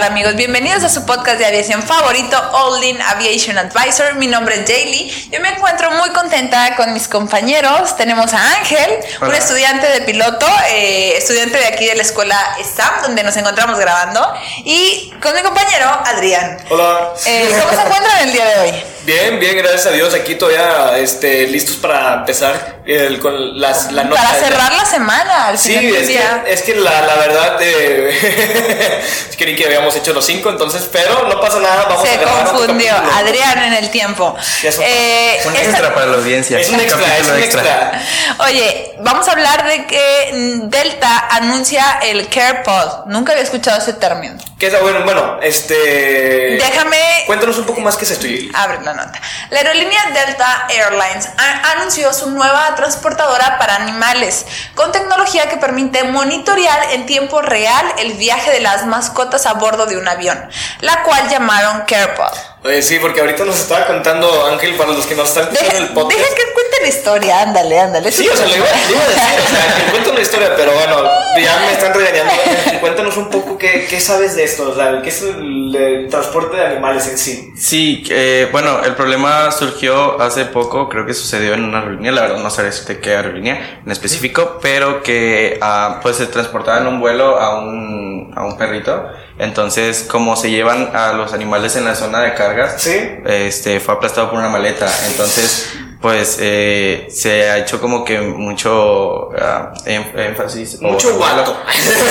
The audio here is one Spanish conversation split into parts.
Tal amigos? Bienvenidos a su podcast de aviación favorito, All In Aviation Advisor. Mi nombre es Jaylee. Yo me encuentro muy contenta con mis compañeros. Tenemos a Ángel, un estudiante de piloto, eh, estudiante de aquí de la escuela STAM, donde nos encontramos grabando. Y con mi compañero, Adrián. Hola. Eh, ¿Cómo se encuentran el día de hoy? Bien, bien, gracias a Dios. Aquí todavía este, listos para empezar el, con las, la nota. Para cerrar la semana, al Sí, es que, es que la, la verdad, eh, creí que habíamos hecho los cinco, entonces, pero no pasa nada. Vamos Se confundió Adrián en el tiempo. Eh, es un extra para la audiencia. Es un extra, es un extra. Oye, vamos a hablar de que Delta anuncia el CarePod. Nunca había escuchado ese término. ¿Qué es bueno? Bueno, este. Déjame. Cuéntanos un poco más qué es esto. Abre la nota. La aerolínea Delta Airlines anunció su nueva transportadora para animales, con tecnología que permite monitorear en tiempo real el viaje de las mascotas a bordo de un avión, la cual llamaron CarePod. Oye, sí, porque ahorita nos estaba contando Ángel para los que nos están escuchando el podcast. Deja que cuente la historia, ándale, ándale. Sí, o sea, le iba, a decir, o sea, que cuente una historia, pero bueno, ya me están regañando. Cuéntanos un poco qué, qué sabes de esto, o sea, qué es el, transporte de animales en sí. Sí, eh, bueno, el problema surgió hace poco, creo que sucedió en una aerolínea, la verdad no sé de qué aerolínea en específico, pero que uh, pues se transportaba en un vuelo a un, a un perrito entonces, como se llevan a los animales en la zona de cargas, este, fue aplastado por una maleta. Entonces, pues eh, se ha hecho como que mucho uh, énfasis mucho guato.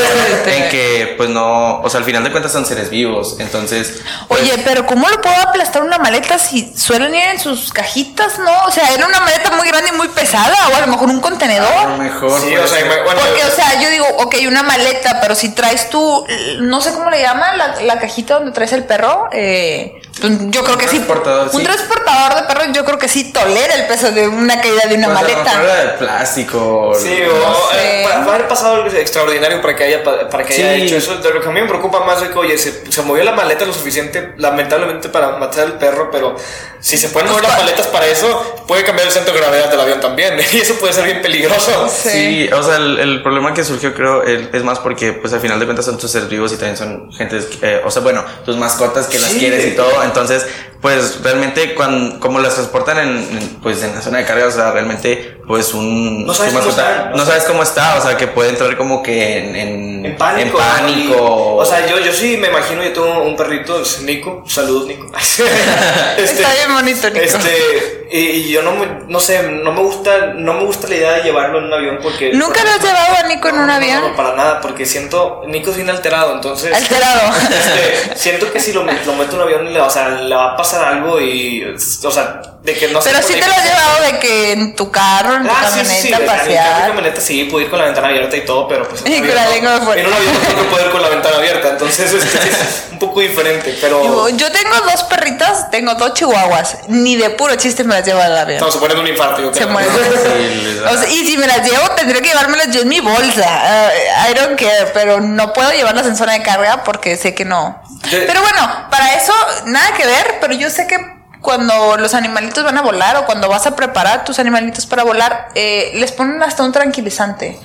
en que pues no o sea al final de cuentas son seres vivos entonces pues oye pero cómo lo puedo aplastar una maleta si suelen ir en sus cajitas no o sea era una maleta muy grande y muy pesada o a lo mejor un contenedor. A lo mejor sí o sea bueno, porque o sea yo digo ok una maleta pero si traes tú no sé cómo le llaman la, la cajita donde traes el perro eh, yo creo que sí. Un transportador de perros, yo creo que sí tolera el peso de una caída de una pues maleta. de plástico. Sí, o eh, haber pasado algo extraordinario para que haya, para que haya hecho eso. lo que a mí me preocupa más es que, oye, se, se, movió la maleta lo suficiente, lamentablemente, para matar al perro, pero si se pueden mover las maletas para eso, puede cambiar el centro de gravedad del avión también. Y eso puede ser bien peligroso. Sí, o sea, el, problema que surgió, creo, es más porque, pues al final de cuentas, son tus seres vivos y también son gente, eh, o sea, bueno, tus mascotas que las quieres y todo entonces, pues realmente cuando, como las transportan en, pues en la zona de carga, o sea, realmente pues un... No sabes, cómo está, no, sabes cómo está, o sea, que puede entrar como que en... En, pánico. En pánico. o sea, yo, yo sí me imagino, yo tengo un perrito, es Nico, saludos Nico. este, está bien bonito Nico. Este, y, yo no me, no sé, no me gusta, no me gusta la idea de llevarlo en un avión porque... ¿Nunca lo has llevado a Nico en un avión? No, para nada, porque siento, Nico es bien alterado, entonces... Alterado. Este, siento que si lo, lo meto en un avión, o sea, le va a pasar algo y, o sea, de que no Pero sí te lo has llevado de que en tu carro, en tu ah, camioneta, sí, sí, pasear. En mi camioneta sí, pude ir con la ventana abierta y todo, pero pues. Y con la lengua afuera. En un avión no tengo que poder con la ventana abierta, entonces es un poco diferente, pero. Yo tengo dos perritas, tengo dos chihuahuas. Ni de puro chiste me las llevo al avión. No, se ponen un infarto, yo Se mueren. o sea, y si me las llevo, tendría que llevármelas yo en mi bolsa. Uh, I don't care, pero no puedo llevarlas en zona de carga porque sé que no. Pero bueno, para eso, nada que ver, pero yo sé que cuando los animalitos van a volar o cuando vas a preparar tus animalitos para volar, eh, les ponen hasta un tranquilizante.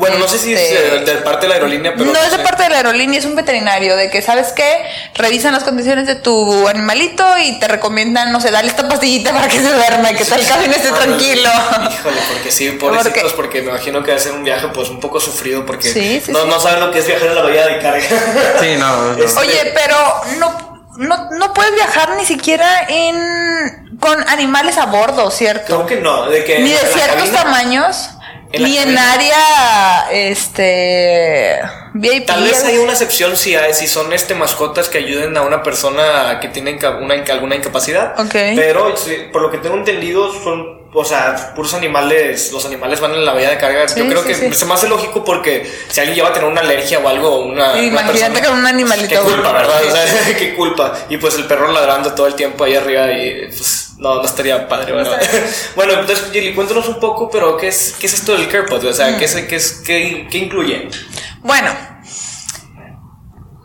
Bueno, no sé si es este, de, parte de la aerolínea, pero. No, es de parte de la aerolínea, es un veterinario, de que, ¿sabes qué? Revisan las condiciones de tu animalito y te recomiendan, no sé, dale esta pastillita para que se duerme, que tal cabina esté tranquilo. Híjole, porque sí, pobrecitos, porque me imagino que va a ser un viaje, pues, un poco sufrido, porque no, no saben lo que es viajar en la bahía de carga. Sí, no. Este, Oye, pero no no, no puedes viajar ni siquiera en con animales a bordo, ¿cierto? Creo que no, de que ni de ciertos tamaños. Ni en área este VIP. Tal vez hay una excepción si hay, si son este mascotas que ayuden a una persona que tiene una, alguna incapacidad. Okay. Pero por lo que tengo entendido son o sea, puros animales, los animales van en la vía de carga. Yo creo que se me hace lógico porque si alguien lleva a tener una alergia o algo, una. Imagínate con un animalito. Qué culpa, ¿verdad? O sea, qué culpa. Y pues el perro ladrando todo el tiempo ahí arriba y pues no, no estaría padre, ¿verdad? bueno, entonces, Jelly, cuéntanos un poco, pero ¿qué es, qué es esto del CarePod? O sea, ¿qué, es, qué, es, qué, qué incluye? Bueno,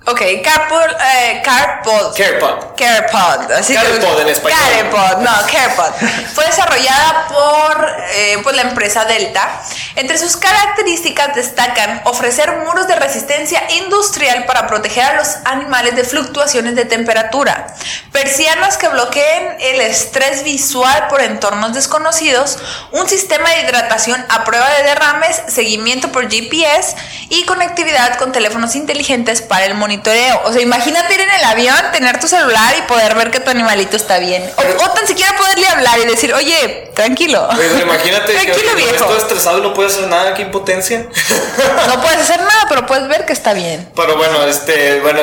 Ok, Carpod, eh, Carpod. CarePod. CarePod. Así CarePod en español. CarePod, no, CarePod. Fue desarrollada por eh, pues, la empresa Delta. Entre sus características destacan ofrecer muros de resistencia industrial para proteger a los animales de fluctuaciones de temperatura, persianas que bloqueen el estrés visual por entornos desconocidos, un sistema de hidratación a prueba de derrames, seguimiento por GPS y conectividad con teléfonos inteligentes para el monitoreo o sea, imagínate ir en el avión, tener tu celular y poder ver que tu animalito está bien. O, tan siquiera poderle hablar y decir, oye, tranquilo. imagínate tranquilo, que, viejo. estás estresado y no puedes hacer nada, qué impotencia. No puedes hacer nada, pero puedes ver que está bien. Pero bueno, este, bueno,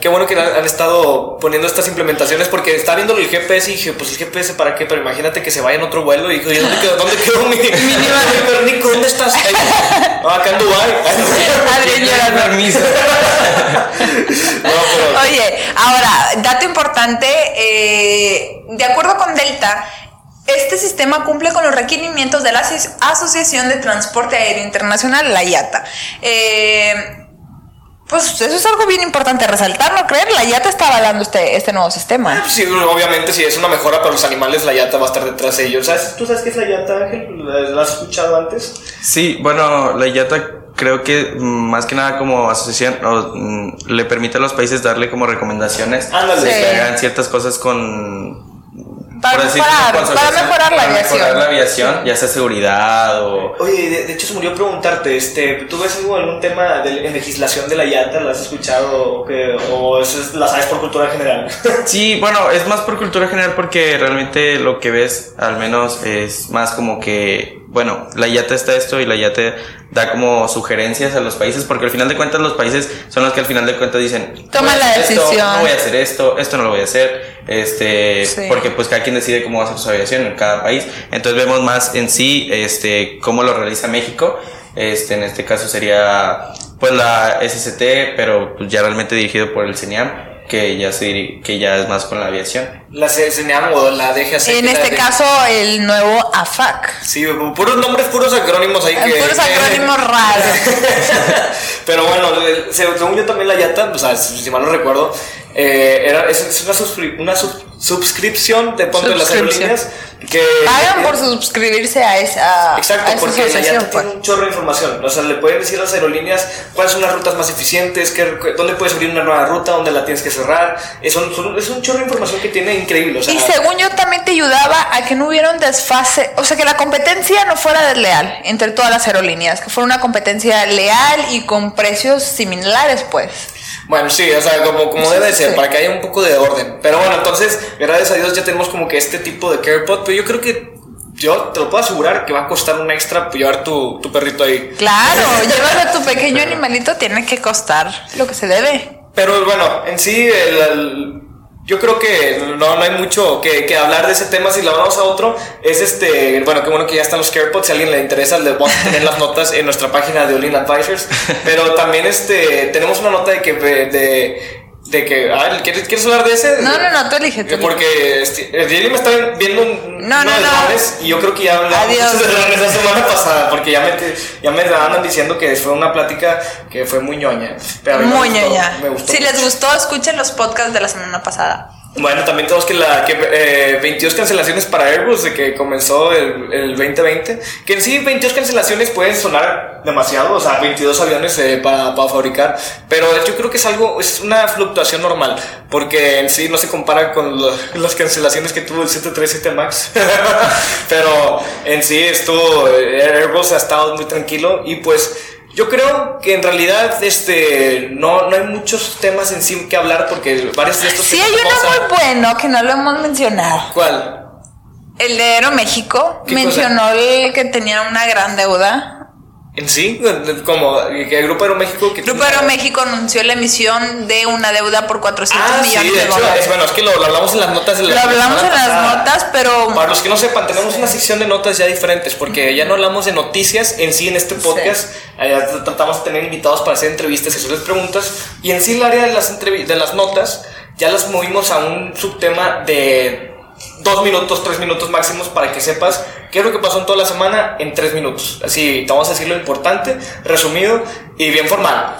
qué bueno que han, estado poniendo estas implementaciones porque está viendo el GPS y dije, pues el GPS para qué, pero imagínate que se vaya en otro vuelo y dijo, ¿dónde quedó, dónde quedó mi, mi, Nico, ¿dónde estás? acá en Dubai. Adrián llorando. permiso. Oye, ahora, dato importante, eh, de acuerdo con Delta, este sistema cumple con los requerimientos de la Asociación de Transporte Aéreo Internacional, la IATA. Eh, pues eso es algo bien importante resaltar, ¿no creen? La IATA está avalando este, este nuevo sistema. Ah, sí, obviamente, si es una mejora para los animales, la IATA va a estar detrás de ellos. ¿Sabes? ¿Tú sabes qué es la IATA, Ángel? ¿La has escuchado antes? Sí, bueno, la IATA creo que mm, más que nada como asociación mm, le permite a los países darle como recomendaciones de que hagan ciertas cosas con para, mejorar, para mejorar la aviación. Mejorar la aviación, ya sea seguridad o... Oye, de, hecho se murió preguntarte, este, ¿tú ves algún tema de, en legislación de la IATA? ¿La has escuchado o, que, o es, la sabes por cultura general? sí, bueno, es más por cultura general porque realmente lo que ves al menos es más como que, bueno, la IATA está esto y la IATA da como sugerencias a los países, porque al final de cuentas los países son los que al final de cuentas dicen, toma la decisión, no voy a hacer esto, esto no lo voy a hacer, este, porque pues cada quien decide cómo va a hacer su aviación en cada país, entonces vemos más en sí, este, cómo lo realiza México, este, en este caso sería pues la SCT, pero pues ya realmente dirigido por el CENIAM, que ya se que ya es más con la aviación. La CNEAM o la DGAC. En este caso, el nuevo AFAC. Sí, puros nombres, puros acrónimos ahí que. Puros acrónimos raros. Pero bueno, según yo también la YATA, o sea, si mal no recuerdo, eh, era, es, una, una suscripción de ponte las aerolíneas que pagan por suscribirse a esa exacto porque la tiene pues. un chorro de información. O sea le pueden decir a las aerolíneas cuáles son las rutas más eficientes qué, dónde puedes abrir una nueva ruta dónde la tienes que cerrar. Es un, es un chorro de información que tiene increíble y según yo también te ayudaba a que no hubiera un desfase o sea que la competencia no fuera desleal entre todas las aerolíneas que fuera una competencia leal y con precios similares pues bueno, sí, o sea, como, como debe ser, para que haya un poco de orden. Pero bueno, entonces, gracias a Dios ya tenemos como que este tipo de CarePod, pero yo creo que yo te lo puedo asegurar que va a costar un extra llevar tu, tu perrito ahí. Claro, llevar a tu pequeño animalito tiene que costar lo que se debe. Pero bueno, en sí, el yo creo que no, no hay mucho que, que, hablar de ese tema. Si la vamos a otro, es este. Bueno, qué bueno que ya están los CarePods. Si a alguien le interesa, les vamos a tener las notas en nuestra página de Olin Advisors. Pero también este, tenemos una nota de que de, de que, ah, ¿quieres, ¿quieres hablar de ese? No, no, no, tú elige. Porque este, me está viendo un, no, no, no. y yo creo que ya hablamos de la semana pasada, porque ya me, ya me andan diciendo que fue una plática que fue muy ñoña. muy ñoña. si les gustó, escuchen los podcasts de la semana pasada. Bueno, también tenemos que la que, eh, 22 cancelaciones para Airbus de que comenzó el, el, 2020. Que en sí 22 cancelaciones pueden sonar demasiado, o sea, 22 aviones eh, para, para, fabricar. Pero yo creo que es algo, es una fluctuación normal, porque en sí no se compara con las cancelaciones que tuvo el 737 MAX. pero en sí estuvo, eh, Airbus ha estado muy tranquilo y pues yo creo que en realidad este no, no hay muchos temas en sí que hablar porque varios de estos Sí, hay uno muy bueno que no lo hemos mencionado. ¿Cuál? El de Aeroméxico mencionó que tenía una gran deuda sí, como que el Grupo Aeroméxico. Que Grupo Aeroméxico anunció la emisión de una deuda por 400 ah, millones sí, de, de hecho, dólares. Es, bueno, es que lo, lo, hablamos en las notas de la Lo hablamos en las notas, pero. Para los que no sepan, tenemos una sección de notas ya diferentes, porque ya no hablamos de noticias en sí en este podcast. Ya tratamos de tener invitados para hacer entrevistas y hacerles preguntas. Y en sí, el área de las, de las notas ya las movimos a un subtema de dos minutos, tres minutos máximos para que sepas qué es lo que pasó en toda la semana en tres minutos. Así, te vamos a decir lo importante, resumido y bien formal.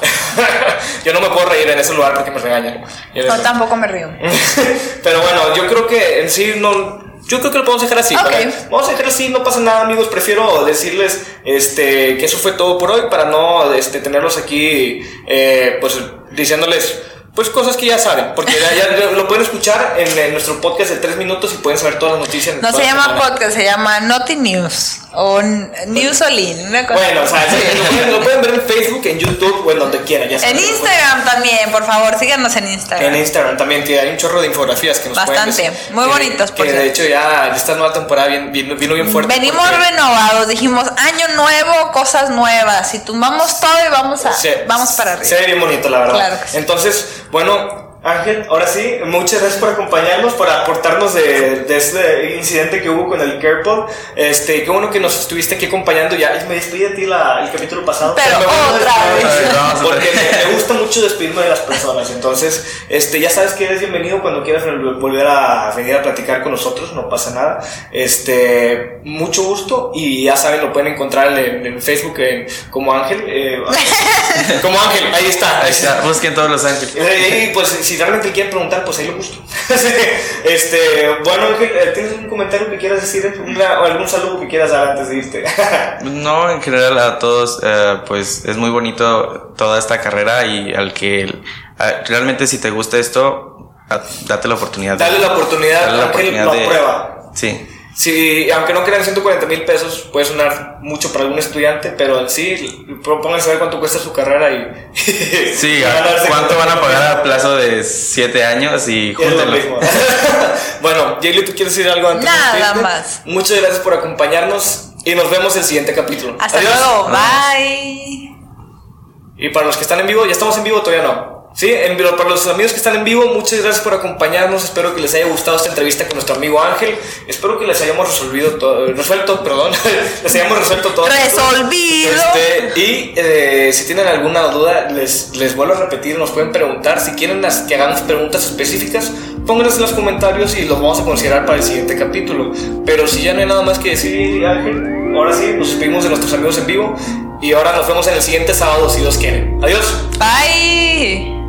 yo no me puedo reír en ese lugar porque me regañan. No, tampoco me río. Pero bueno, yo creo que en sí no. Yo creo que lo podemos dejar así. Okay. Vamos a dejar así, no pasa nada, amigos. Prefiero decirles este, que eso fue todo por hoy para no este, tenerlos aquí, eh, pues diciéndoles pues cosas que ya saben, porque ya, ya lo pueden escuchar en, en, nuestro podcast de tres minutos y pueden saber todas las noticias. No se llama semana. podcast, se llama Naughty News o News Olin. Una cosa bueno, o sea, sí, lo, pueden, lo, pueden, ver en Facebook, en YouTube o en donde quieran. Ya en Instagram también, por favor, síganos en Instagram. En Instagram también, que hay un chorro de infografías que nos Bastante, pueden muy que, bonitos. Que de hecho ya esta nueva temporada vino, vino bien fuerte. Venimos porque... renovados, dijimos año nuevo, cosas nuevas y tumbamos todo y vamos a, se, vamos para arriba. Se ve bien bonito, la verdad. Claro que sí. Entonces, bueno, Ángel, ahora sí, muchas gracias por acompañarnos, por aportarnos de, de este incidente que hubo con el CarePod. Este, qué bueno que nos estuviste aquí acompañando. Ya me despedí de ti la, el capítulo pasado. Pero, me otra vez. Porque me, me, gusta mucho despedirme de las personas. Entonces, este, ya sabes que eres bienvenido cuando quieras volver a venir a platicar con nosotros, no pasa nada. Este, mucho gusto y ya saben, lo pueden encontrar en, en Facebook en, como Ángel. Eh, como Ángel, ahí está. Ahí está, busquen todos los ángeles. Y pues si realmente quieren preguntar, pues ahí lo busco. este, bueno, Ángel, ¿tienes un comentario que quieras decir? O algún saludo que quieras dar antes de irte? no, en general a todos, eh, pues es muy bonito toda esta carrera y al que eh, realmente si te gusta esto, date la oportunidad. Dale la oportunidad, dale la oportunidad de, prueba. Sí. Sí, aunque no crean 140 mil pesos, puede sonar mucho para algún estudiante, pero en sí, pónganse a ver cuánto cuesta su carrera y. Sí, cuánto van a pagar a plazo de 7 años y júntenlo. bueno, Jaylee, ¿tú quieres decir algo antes? Nada más. Muchas gracias por acompañarnos y nos vemos en el siguiente capítulo. Hasta Adiós. luego, bye. Y para los que están en vivo, ¿ya estamos en vivo todavía no? Sí, en, para los amigos que están en vivo, muchas gracias por acompañarnos. Espero que les haya gustado esta entrevista con nuestro amigo Ángel. Espero que les hayamos resolvido todo, resuelto, perdón, les hayamos resuelto todo. Resolvido. Este, y eh, si tienen alguna duda, les, les vuelvo a repetir, nos pueden preguntar. Si quieren las, que hagamos preguntas específicas, pónganlas en los comentarios y los vamos a considerar para el siguiente capítulo. Pero si ya no hay nada más que decir, Ángel, ahora sí, nos despedimos de nuestros amigos en vivo. Y ahora nos vemos en el siguiente sábado, si Dios quiere. Adiós. Bye.